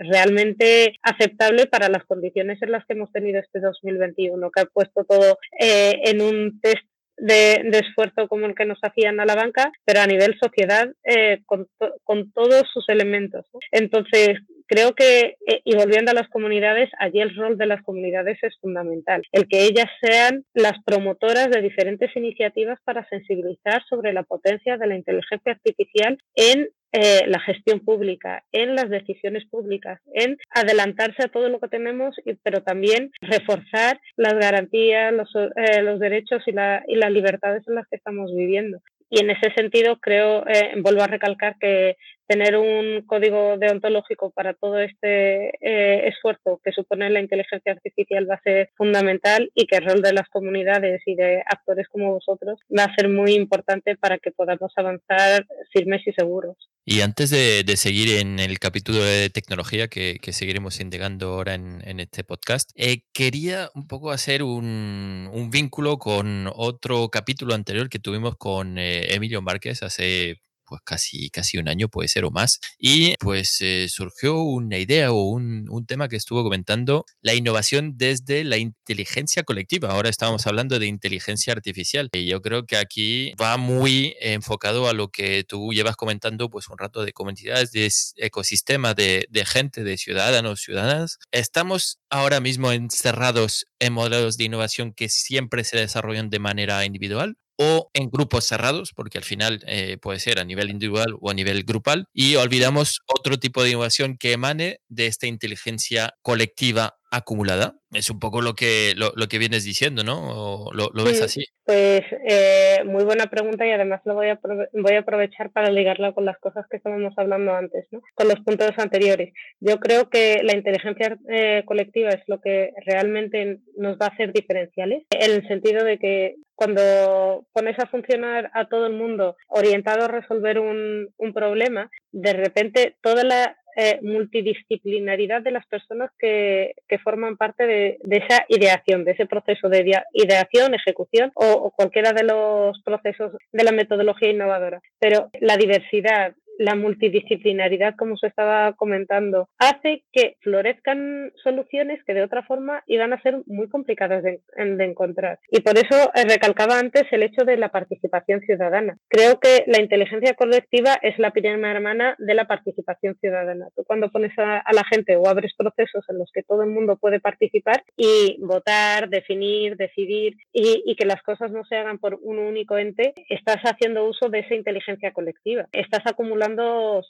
realmente aceptable para las condiciones en las que hemos tenido este 2021, que ha puesto todo eh, en un test de, esfuerzo como el que nos hacían a la banca, pero a nivel sociedad eh, con, con, todos sus elementos. Entonces, creo que, eh, y volviendo a las comunidades, allí el rol de las comunidades es fundamental. El que ellas sean las promotoras de diferentes iniciativas para sensibilizar sobre la potencia de la inteligencia artificial en eh, la gestión pública, en las decisiones públicas, en adelantarse a todo lo que tenemos, pero también reforzar las garantías, los, eh, los derechos y, la, y las libertades en las que estamos viviendo. Y en ese sentido, creo, eh, vuelvo a recalcar que tener un código deontológico para todo este eh, esfuerzo que supone la inteligencia artificial va a ser fundamental y que el rol de las comunidades y de actores como vosotros va a ser muy importante para que podamos avanzar firmes y seguros. Y antes de, seguir en el capítulo de tecnología que, seguiremos indagando ahora en, este podcast, eh, quería un poco hacer un, vínculo con otro capítulo anterior que tuvimos con eh, Emilio Márquez hace pues casi, casi un año, puede ser o más. Y pues eh, surgió una idea o un, un, tema que estuvo comentando, la innovación desde la inteligencia colectiva. Ahora estamos hablando de inteligencia artificial. Y yo creo que aquí va muy enfocado a lo que tú llevas comentando pues un rato de comunidades, de ecosistema, de, de gente, de ciudadanos, ciudadanas. Estamos ahora mismo encerrados en modelos de innovación que siempre se desarrollan de manera individual o en grupos cerrados, porque al final eh, puede ser a nivel individual o a nivel grupal, y olvidamos otro tipo de innovación que emane de esta inteligencia colectiva acumulada. Es un poco lo que, lo, que vienes diciendo, ¿no? ¿Lo, lo ves así? Pues eh, muy buena pregunta y además lo voy a, voy a aprovechar para ligarla con las cosas que estábamos hablando antes, ¿no? con los puntos anteriores. Yo creo que la inteligencia eh, colectiva es lo que realmente nos va a hacer diferenciales, en el sentido de que cuando pones a funcionar a todo el mundo orientado a resolver un, un problema, de repente toda la eh, multidisciplinaridad de las personas que, que forman parte de, esa ideación, de ese proceso de ideación, ejecución o, cualquiera de los procesos de la metodología innovadora. Pero la diversidad, la multidisciplinaridad, como se estaba comentando, hace que florezcan soluciones que de otra forma iban a ser muy complicadas de, encontrar. Y por eso eh, recalcaba antes el hecho de la participación ciudadana. Creo que la inteligencia colectiva es la prima hermana de la participación ciudadana. Tú cuando pones a, la gente o abres procesos en los que todo el mundo puede participar y votar, definir, decidir y, y que las cosas no se hagan por un único ente, estás haciendo uso de esa inteligencia colectiva. Estás acumulando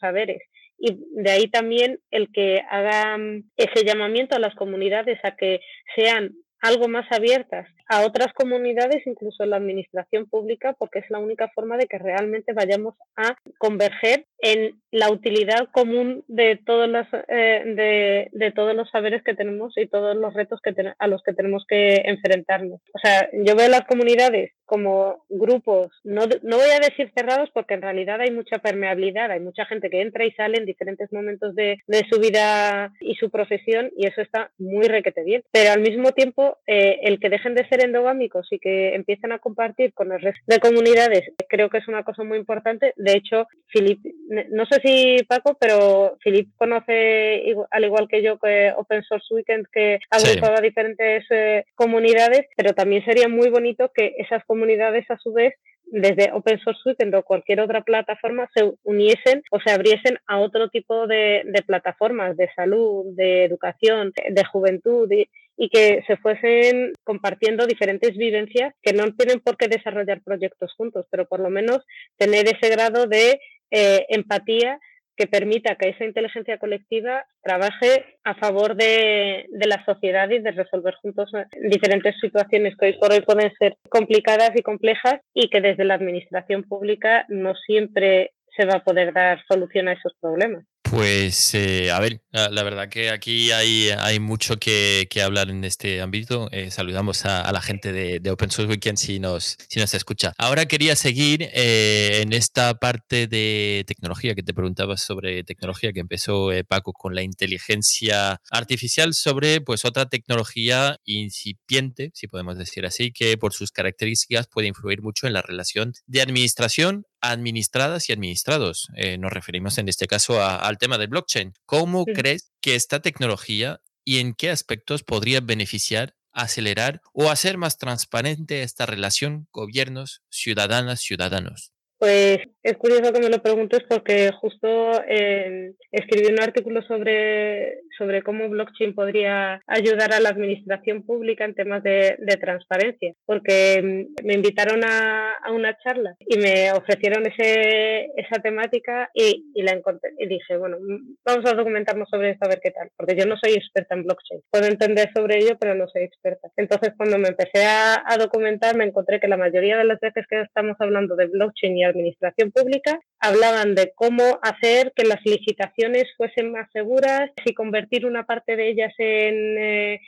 saberes. Y de ahí también el que haga ese llamamiento a las comunidades a que sean algo más abiertas a otras comunidades, incluso la administración pública, porque es la única forma de que realmente vayamos a converger en la utilidad común de todos los, eh, de, todos los saberes que tenemos y todos los retos que a los que tenemos que enfrentarnos. O sea, yo veo las comunidades como grupos, no, no voy a decir cerrados porque en realidad hay mucha permeabilidad, hay mucha gente que entra y sale en diferentes momentos de, de su vida y su profesión y eso está muy requete bien. Pero al mismo tiempo, eh, el que dejen de ser endogámicos y que empiecen a compartir con el resto de comunidades, creo que es una cosa muy importante. De hecho, Filip, no sé si Paco, pero Filip conoce, al igual que yo, que Open Source Weekend, que agrupaba diferentes eh, comunidades, pero también sería muy bonito que esas comunidades, a su vez, desde Open Source Weekend o cualquier otra plataforma se uniesen o se abriesen a otro tipo de, de plataformas de salud, de educación, de juventud y, y que se fuesen compartiendo diferentes vivencias que no tienen por qué desarrollar proyectos juntos, pero por lo menos tener ese grado de eh, empatía que permita que esa inteligencia colectiva trabaje a favor de, de, la sociedad y de resolver juntos diferentes situaciones que hoy por hoy pueden ser complicadas y complejas y que desde la administración pública no siempre se va a poder dar solución a esos problemas. Pues eh, a ver, la, verdad que aquí hay, mucho que, hablar en este ámbito. Eh, saludamos a, la gente de, Open Source Weekend si nos, si nos escucha. Ahora quería seguir eh, en esta parte de tecnología que te preguntabas sobre tecnología que empezó Paco con la inteligencia artificial sobre pues otra tecnología incipiente, si podemos decir así, que por sus características puede influir mucho en la relación de administración administradas y administrados. Eh, nos referimos en este caso al tema del blockchain. ¿Cómo crees que esta tecnología y en qué aspectos podría beneficiar acelerar o hacer más transparente esta relación gobiernos, ciudadanas, ciudadanos? Pues es curioso que me lo preguntes porque justo eh, escribí un artículo sobre, sobre cómo blockchain podría ayudar a la administración pública en temas de, transparencia, porque mm, me invitaron a, una charla y me ofrecieron ese, esa temática y, la encontré y dije, bueno, mm, vamos a documentarnos sobre esto a ver qué tal, porque yo no soy experta en blockchain, puedo entender sobre ello, pero no soy experta. Entonces, cuando me empecé a, a documentar, me encontré que la mayoría de las veces que estamos hablando de blockchain y administración pública, hablaban de cómo hacer que las licitaciones fuesen más seguras y convertir una parte de ellas en eh.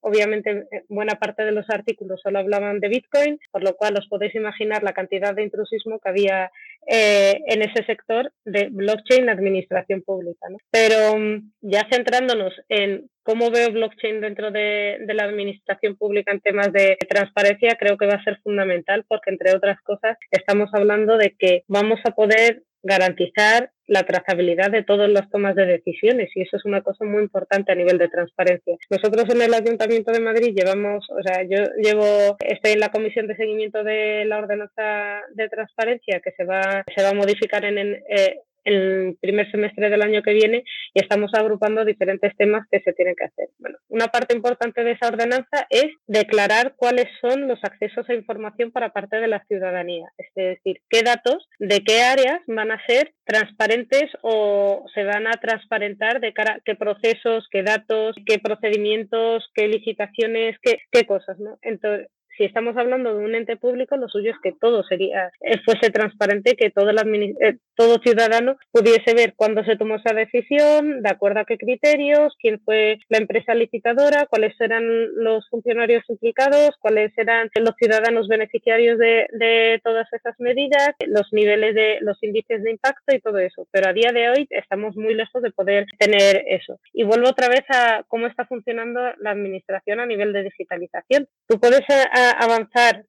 Obviamente, eh, buena parte de los artículos solo hablaban de Bitcoin, por lo cual os podéis imaginar la cantidad de intrusismo que había eh, en ese sector de blockchain administración pública. Pero mm, ya centrándonos en cómo veo blockchain dentro de, la administración pública en temas de transparencia, creo que va a ser fundamental porque, entre otras cosas, estamos hablando de que vamos a poder garantizar la trazabilidad de todas las tomas de decisiones y eso es una cosa muy importante a nivel de transparencia. Nosotros en el Ayuntamiento de Madrid llevamos, o sea, yo llevo, estoy en la comisión de seguimiento de la ordenanza de transparencia que se va, se va a modificar en, en eh, el primer semestre del año que viene y estamos agrupando diferentes temas que se tienen que hacer. Bueno, una parte importante de esa ordenanza es declarar cuáles son los accesos a información para parte de la ciudadanía, es decir, qué datos de qué áreas van a ser transparentes o se van a transparentar de cara a qué procesos, qué datos, qué procedimientos, qué licitaciones, qué, qué cosas, ¿no? Entonces, si estamos hablando de un ente público, lo suyo es que todo sería eh, fuese transparente, que todo, eh, todo ciudadano pudiese ver cuándo se tomó esa decisión, de acuerdo a qué criterios, quién fue la empresa licitadora, cuáles eran los funcionarios implicados, cuáles eran los ciudadanos beneficiarios de, de todas esas medidas, los niveles de los índices de impacto y todo eso. Pero a día de hoy estamos muy lejos de poder tener eso. Y vuelvo otra vez a cómo está funcionando la administración a nivel de digitalización. Tú puedes avanzar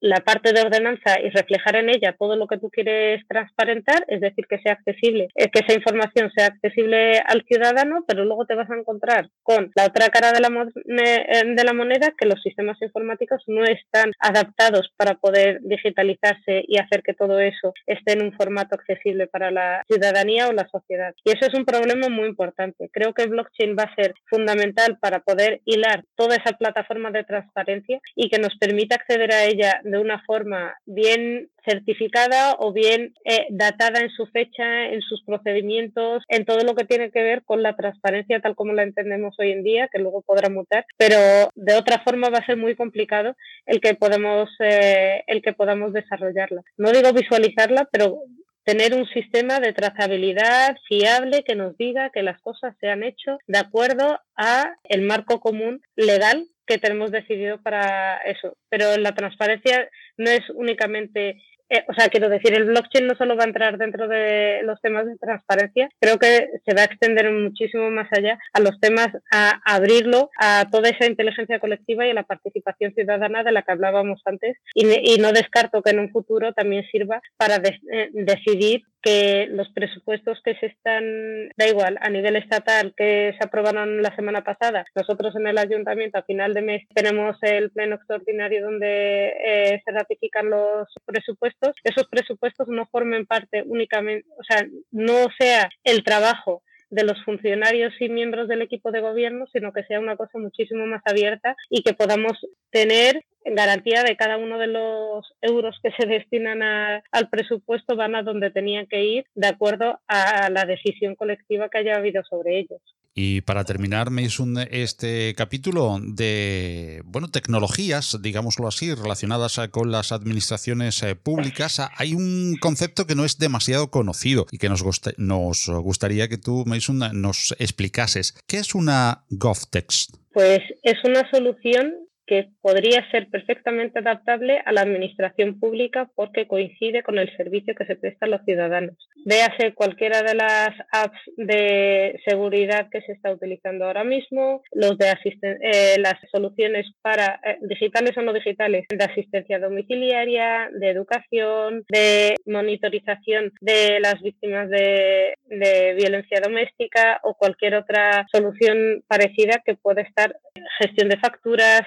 la parte de ordenanza y reflejar en ella todo lo que tú quieres transparentar, es decir, que sea accesible, eh, que esa información sea accesible al ciudadano, pero luego te vas a encontrar con la otra cara de la, eh, de la moneda, que los sistemas informáticos no están adaptados para poder digitalizarse y hacer que todo eso esté en un formato accesible para la ciudadanía o la sociedad. Y eso es un problema muy importante. Creo que blockchain va a ser fundamental para poder hilar toda esa plataforma de transparencia y que nos permita acceder a ella de una forma bien certificada o bien eh, datada en su fecha, en sus procedimientos, en todo lo que tiene que ver con la transparencia tal como la entendemos hoy en día, que luego podrá mutar, pero de otra forma va a ser muy complicado el que podamos eh, el que podamos desarrollarla. No digo visualizarla, pero tener un sistema de trazabilidad fiable que nos diga que las cosas se han hecho de acuerdo a el marco común legal que tenemos decidido para eso. Pero la transparencia no es únicamente eh, o sea, quiero decir, el blockchain no solo va a entrar dentro de los temas de transparencia, creo que se va a extender muchísimo más allá a los temas, a abrirlo a toda esa inteligencia colectiva y a la participación ciudadana de la que hablábamos antes. Y, no descarto que en un futuro también sirva para eh, decidir que los presupuestos que se están, da igual, a nivel estatal que se aprobaron la semana pasada, nosotros en el ayuntamiento a final de mes tenemos el pleno extraordinario donde eh, se ratifican los presupuestos, esos presupuestos no formen parte únicamente, o sea, no sea el trabajo de los funcionarios y miembros del equipo de gobierno, sino que sea una cosa muchísimo más abierta y que podamos tener garantía de cada uno de los euros que se destinan al presupuesto van a donde tenían que ir de acuerdo a la decisión colectiva que haya habido sobre ellos. Y para terminar, un este capítulo de bueno, tecnologías, digámoslo así, relacionadas con las administraciones eh, públicas, hay un concepto que no es demasiado conocido y que nos, nos gustaría que tú, Mason, nos explicases. ¿Qué es una GovText? Pues es una solución que podría ser perfectamente adaptable a la administración pública porque coincide con el servicio que se presta a los ciudadanos. Véase cualquiera de las apps de seguridad que se está utilizando ahora mismo, los de eh, las soluciones para eh, digitales o no digitales de asistencia domiciliaria, de educación, de monitorización de las víctimas de, de violencia doméstica o cualquier otra solución parecida que pueda estar gestión de facturas,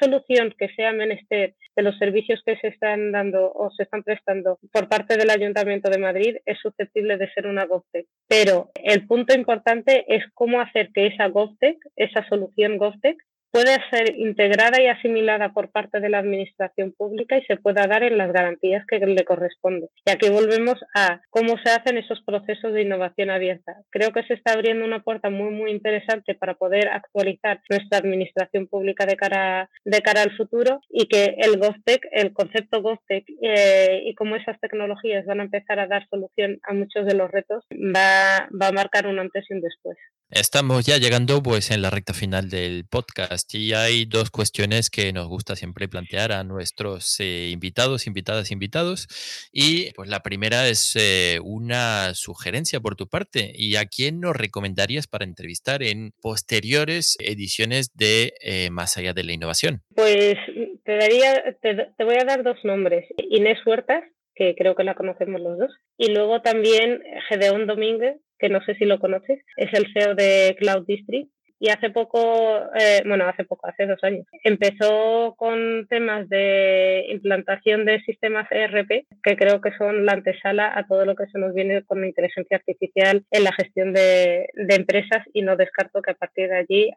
solución que sea menester de los servicios que se están dando o se están prestando por parte del Ayuntamiento de Madrid es susceptible de ser una GovTech. Pero el punto importante es cómo hacer que esa GovTech, esa solución GovTech, puede ser integrada y asimilada por parte de la Administración Pública y se pueda dar en las garantías que le corresponden. Y aquí volvemos a cómo se hacen esos procesos de innovación abierta. Creo que se está abriendo una puerta muy, muy interesante para poder actualizar nuestra Administración Pública de cara, de cara al futuro y que el GovTech, el concepto GovTech eh, y cómo esas tecnologías van a empezar a dar solución a muchos de los retos va, va a marcar un antes y un después. Estamos ya llegando pues en la recta final del podcast y hay dos cuestiones que nos gusta siempre plantear a nuestros eh, invitados, invitadas, invitados. Y pues la primera es eh, una sugerencia por tu parte. ¿Y a quién nos recomendarías para entrevistar en posteriores ediciones de eh, Más allá de la innovación? Pues te, daría, te, voy a dar dos nombres. Inés Huertas, que creo que la conocemos los dos, y luego también Gedeón Domínguez, que no sé si lo conoces, es el CEO de Cloud District y hace poco, eh, bueno, hace poco, hace dos años, empezó con temas de implantación de sistemas ERP, que creo que son la antesala a todo lo que se nos viene con la inteligencia artificial en la gestión de, empresas y no descarto que a partir de allí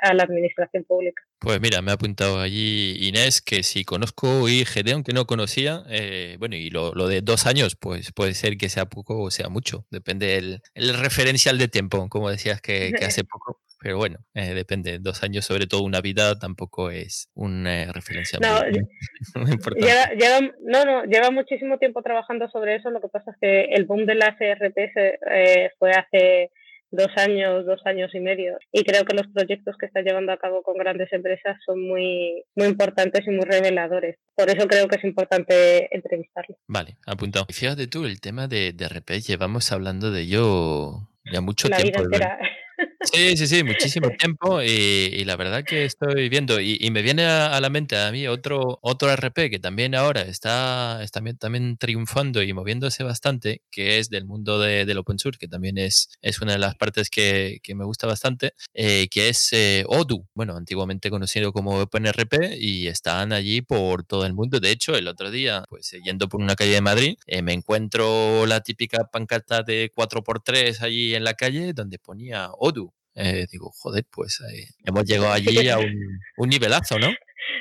a la, administración pública. Pues mira, me ha apuntado allí Inés, que si conozco y Gedeon, que no conocía, eh, bueno, y lo, de dos años, pues puede ser que sea poco o sea mucho, depende del el referencial de tiempo, como decías que, que hace [LAUGHS] poco. Pero bueno, eh, depende. Dos años, sobre todo una vida, tampoco es una eh, referencia no, [LAUGHS] muy, importante. Lleva, no, no, lleva muchísimo tiempo trabajando sobre eso. Lo que pasa es que el boom de las ERP eh, fue hace dos años, dos años y medio. Y creo que los proyectos que está llevando a cabo con grandes empresas son muy, muy importantes y muy reveladores. Por eso creo que es importante entrevistarlo. Vale, apuntado. Fíjate tú, el tema de, de RP, llevamos hablando de ello ya mucho La tiempo. Vida entera. Sí, sí, sí, muchísimo [LAUGHS] tiempo y, la verdad que estoy viendo y, me viene a, la mente a mí otro, otro RP que también ahora está, también, también triunfando y moviéndose bastante, que es del mundo de, del open source, que también es, es una de las partes que, que me gusta bastante, eh, que es eh, Odoo, bueno, antiguamente conocido como OpenRP y están allí por todo el mundo. De hecho, el otro día, pues eh, yendo por una calle de Madrid, me encuentro la típica pancarta de 4x3 allí en la calle donde ponía Odoo eh, digo, joder, pues eh, hemos llegado allí a un nivelazo, ¿no?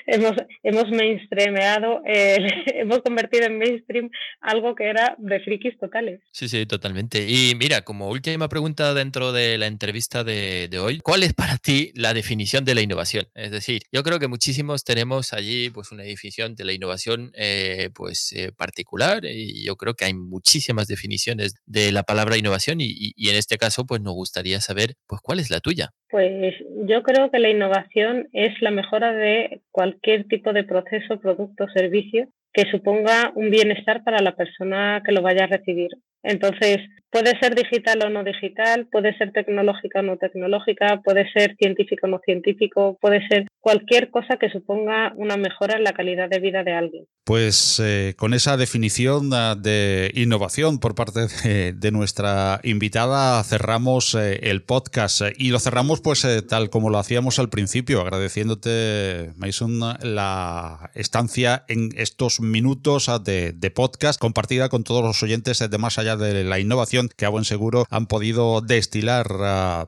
Hemos, hemos mainstreameado, [LAUGHS] hemos convertido en mainstream algo que era de frikis totales. Sí, sí, totalmente. Y mira, como última pregunta dentro de la entrevista de, de, hoy, ¿cuál es para ti la definición de la innovación? Es decir, yo creo que muchísimos tenemos allí pues una definición de la innovación eh, pues eh, particular y yo creo que hay muchísimas definiciones de la palabra innovación y, y, y en este caso pues nos gustaría saber pues cuál es la tuya. Pues yo creo que la innovación es la mejora de cualquier tipo de proceso, producto o servicio que suponga un bienestar para la persona que lo vaya a recibir. Entonces, puede ser digital o no digital, puede ser tecnológica o no tecnológica, puede ser científico o no científico, puede ser cualquier cosa que suponga una mejora en la calidad de vida de alguien. Pues eh, con esa definición ah, de innovación por parte de, nuestra invitada cerramos eh, el podcast y lo cerramos pues eh, tal como lo hacíamos al principio, agradeciéndote Mason la estancia en estos minutos ah, de, podcast compartida con todos los oyentes de más allá de la innovación que a buen seguro han podido destilar ah,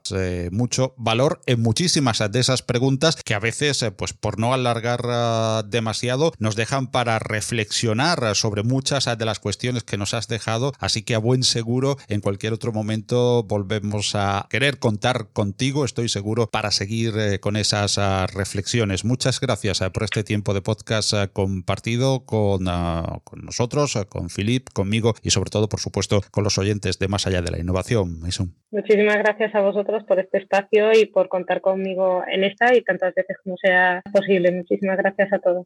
mucho valor en muchísimas de esas preguntas que a veces, eh, pues por no alargar ah, demasiado, nos dejan para reflexionar sobre muchas de las cuestiones que nos has dejado. Así que a buen seguro, en cualquier otro momento volvemos a querer contar contigo, estoy seguro, para seguir eh, con esas reflexiones. Muchas gracias por este tiempo de podcast compartido con, ah, con nosotros, con Philip, conmigo y sobre todo, por supuesto, con los oyentes de Más allá de la innovación. Muchísimas gracias a vosotros por este espacio y por contar conmigo en esta y tantas veces como sea posible. Muchísimas gracias a todos.